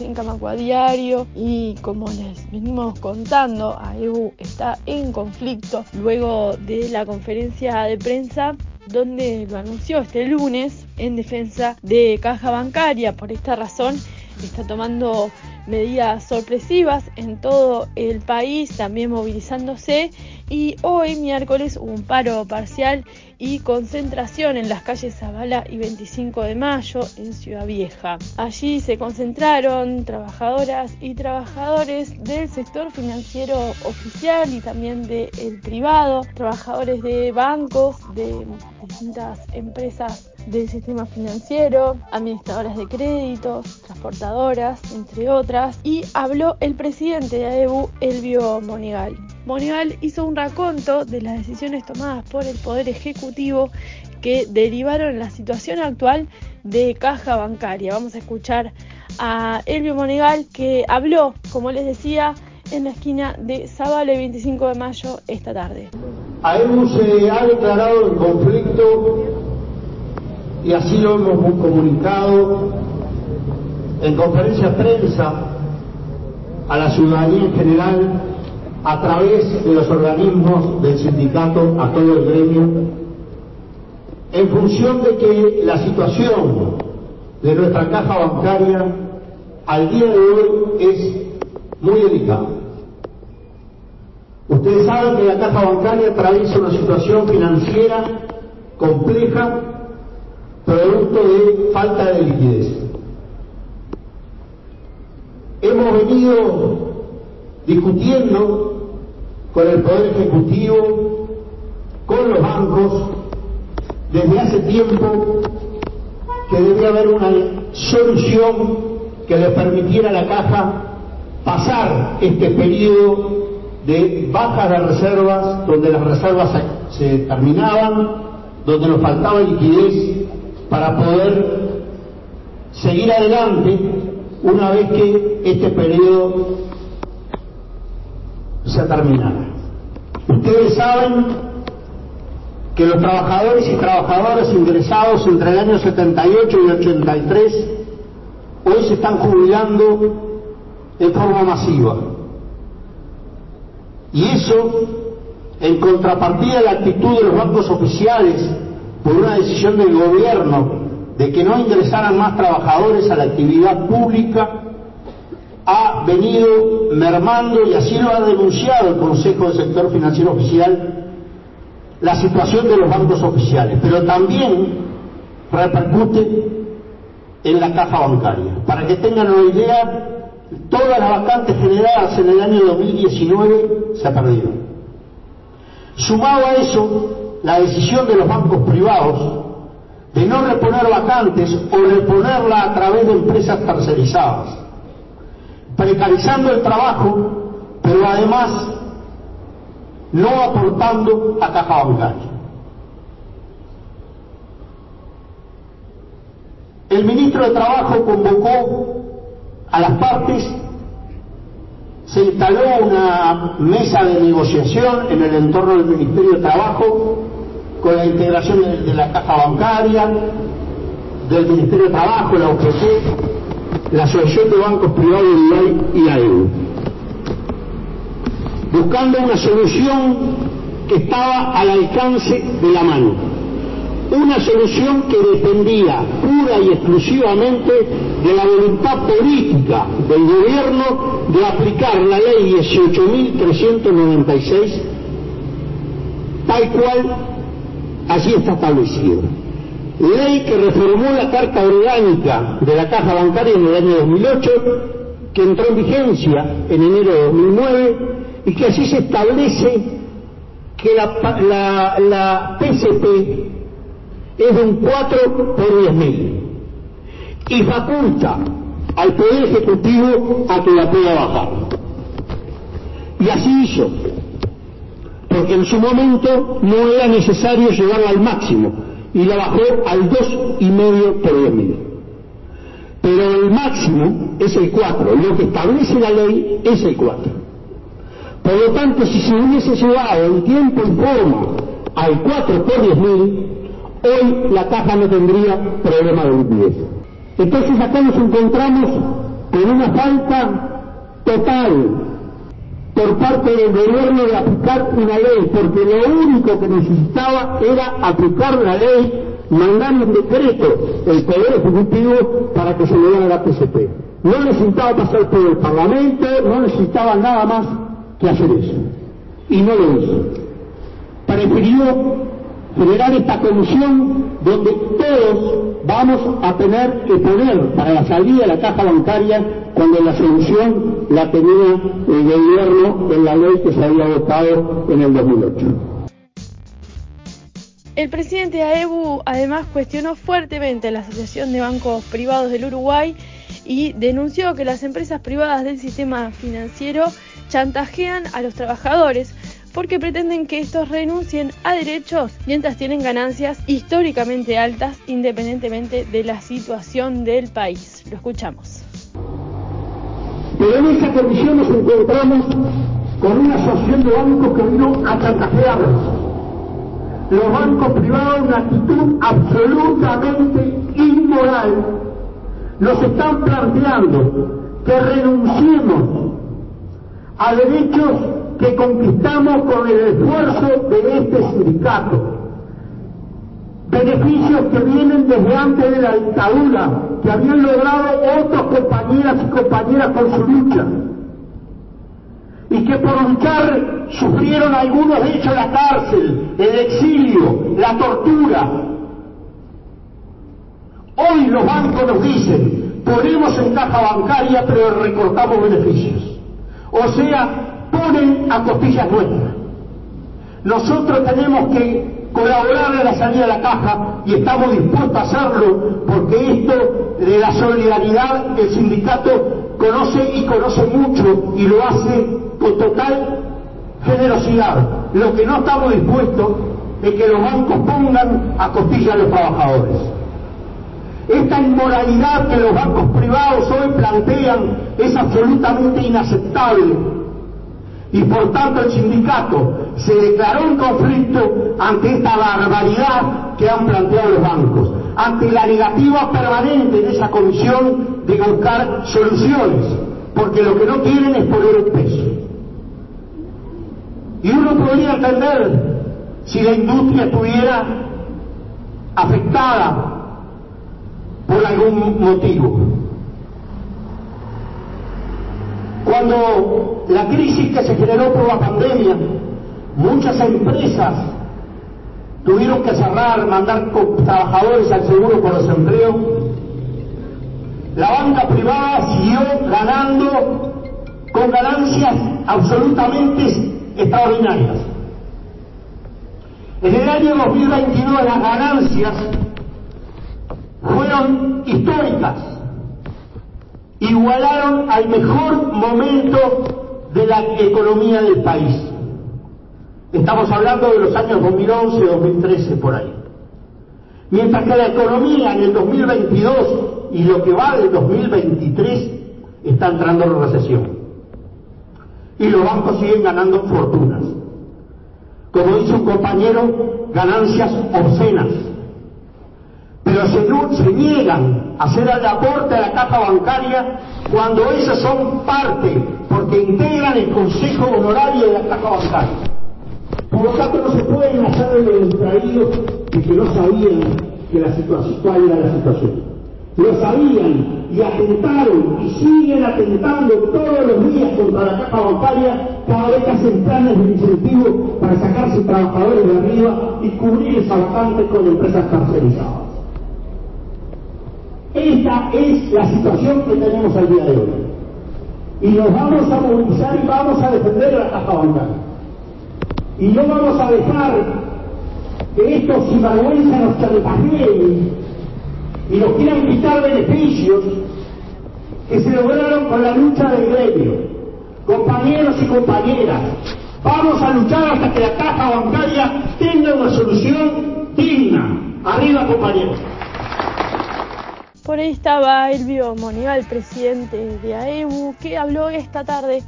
en Camacua Diario y como les venimos contando, AEBU está en conflicto luego de la conferencia de prensa donde lo anunció este lunes en defensa de caja bancaria. Por esta razón está tomando medidas sorpresivas en todo el país, también movilizándose y hoy miércoles hubo un paro parcial y concentración en las calles Zavala y 25 de Mayo en Ciudad Vieja. Allí se concentraron trabajadoras y trabajadores del sector financiero oficial y también del privado, trabajadores de bancos, de distintas empresas del sistema financiero, administradoras de créditos, transportadoras, entre otras, y habló el presidente de AEBU, Elvio Monegal. Monegal hizo un raconto de las decisiones tomadas por el Poder Ejecutivo que derivaron la situación actual de caja bancaria. Vamos a escuchar a Elvio Monegal que habló, como les decía, en la esquina de Zabale 25 de mayo esta tarde. AEBU se ha declarado en conflicto y así lo hemos comunicado en conferencia prensa a la ciudadanía en general a través de los organismos del sindicato, a todo el gremio, en función de que la situación de nuestra caja bancaria al día de hoy es muy delicada. Ustedes saben que la caja bancaria atraviesa una situación financiera compleja producto de falta de liquidez. Hemos venido discutiendo con el Poder Ejecutivo, con los bancos, desde hace tiempo que debía haber una solución que le permitiera a la caja pasar este periodo de bajas de reservas, donde las reservas se terminaban, donde nos faltaba liquidez para poder seguir adelante una vez que este periodo se terminara. Ustedes saben que los trabajadores y trabajadoras ingresados entre el año 78 y 83 hoy se están jubilando de forma masiva. Y eso, en contrapartida de la actitud de los bancos oficiales por una decisión del gobierno de que no ingresaran más trabajadores a la actividad pública, ha venido mermando, y así lo ha denunciado el Consejo del Sector Financiero Oficial, la situación de los bancos oficiales, pero también repercute en la caja bancaria. Para que tengan una idea, todas las vacantes generadas en el año 2019 se perdieron. Sumado a eso, la decisión de los bancos privados de no reponer vacantes o reponerla a través de empresas tercerizadas, precarizando el trabajo, pero además no aportando a caja bancaria. El ministro de Trabajo convocó a las partes se instaló una mesa de negociación en el entorno del Ministerio de Trabajo con la integración de, la caja bancaria, del Ministerio de Trabajo, la OPC, la Asociación de Bancos Privados de y AEU, buscando una solución que estaba al alcance de la mano. Una solución que dependía pura y exclusivamente de la voluntad política del gobierno de aplicar la ley 18.396 tal cual así está establecido. Ley que reformó la Carta Orgánica de la Caja Bancaria en el año 2008, que entró en vigencia en enero de 2009 y que así se establece que la, la, la PCP es de un 4 por 10.000 y faculta al Poder Ejecutivo a que la pueda bajar. Y así hizo, porque en su momento no era necesario llevarla al máximo y la bajó al 2,5 por 10.000. Pero el máximo es el 4, lo que establece la ley es el 4. Por lo tanto, si se hubiese llevado en tiempo y forma al 4 por 10.000, hoy la caja no tendría problema de liquidez. Entonces acá nos encontramos con una falta total por parte del gobierno de aplicar una ley, porque lo único que necesitaba era aplicar la ley, mandar un decreto el Poder Ejecutivo para que se le diera la PCP. No necesitaba pasar por el Parlamento, no necesitaba nada más que hacer eso. Y no lo hizo. Prefirió generar esta comisión donde todos vamos a tener que poner para la salida de la caja bancaria cuando la solución la tenía el gobierno en la ley que se había votado en el 2008. El presidente de AEBU además cuestionó fuertemente la Asociación de Bancos Privados del Uruguay y denunció que las empresas privadas del sistema financiero chantajean a los trabajadores porque pretenden que estos renuncien a derechos mientras tienen ganancias históricamente altas independientemente de la situación del país. Lo escuchamos. Pero en esa comisión nos encontramos con una asociación de bancos que vino a chantajearnos. Los bancos privados, una actitud absolutamente inmoral, nos están planteando que renunciemos a derechos que conquistamos con el esfuerzo de este sindicato. Beneficios que vienen desde antes de la dictadura, que habían logrado otras compañeras y compañeras con su lucha. Y que por luchar sufrieron algunos de ellos la cárcel, el exilio, la tortura. Hoy los bancos nos dicen, ponemos en caja bancaria pero recortamos beneficios. O sea, ponen a costillas nuestras. Nosotros tenemos que colaborar en la salida de la caja y estamos dispuestos a hacerlo porque esto de la solidaridad el sindicato conoce y conoce mucho y lo hace con total generosidad. Lo que no estamos dispuestos es que los bancos pongan a costillas a los trabajadores. Esta inmoralidad que los bancos privados hoy plantean es absolutamente inaceptable y por tanto el sindicato se declaró en conflicto ante esta barbaridad que han planteado los bancos, ante la negativa permanente de esa comisión de buscar soluciones, porque lo que no quieren es poner un peso. Y uno podría entender si la industria estuviera afectada por algún motivo. Cuando la crisis que se generó por la pandemia, muchas empresas tuvieron que cerrar, mandar trabajadores al seguro por desempleo. La banca privada siguió ganando con ganancias absolutamente extraordinarias. En el año 2022 las ganancias fueron históricas igualaron al mejor momento de la economía del país. Estamos hablando de los años 2011, 2013, por ahí. Mientras que la economía en el 2022 y lo que va del 2023 está entrando en recesión. Y los bancos siguen ganando fortunas. Como dice un compañero, ganancias obscenas pero se, se niegan hacer el aporte a la caja bancaria cuando ellos son parte, porque integran el consejo honorario de la caja bancaria. Por lo tanto, no se pueden hacer de los distraídos y que no sabían que la situación, cuál era la situación. Lo sabían y atentaron y siguen atentando todos los días contra la caja bancaria cada vez que hacen planes de incentivo para sacarse trabajadores de arriba y cubrir esa vacante con empresas tercerizadas. Esta es la situación que tenemos al día de hoy. Y nos vamos a movilizar y vamos a defender la caja bancaria. Y no vamos a dejar que estos sinvergüenzas nos chantajeen y nos quieran quitar beneficios que se lograron con la lucha del gremio. Compañeros y compañeras, vamos a luchar hasta que la caja bancaria tenga una solución digna. Arriba, compañeros. Por ahí estaba Elvio Monival, presidente de AEBU, que habló esta tarde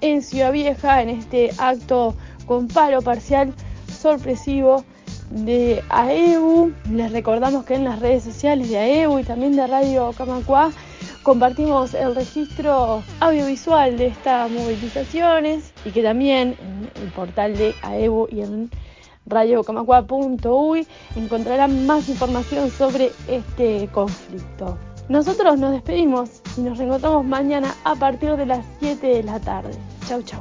en Ciudad Vieja en este acto con paro parcial sorpresivo de AEBU. Les recordamos que en las redes sociales de AEBU y también de Radio Camacuá compartimos el registro audiovisual de estas movilizaciones y que también en el portal de AEBU y en radiocamacua.uy encontrarán más información sobre este conflicto. Nosotros nos despedimos y nos reencontramos mañana a partir de las 7 de la tarde. Chau, chau.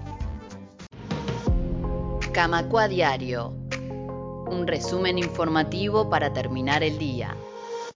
Camacua Diario. Un resumen informativo para terminar el día.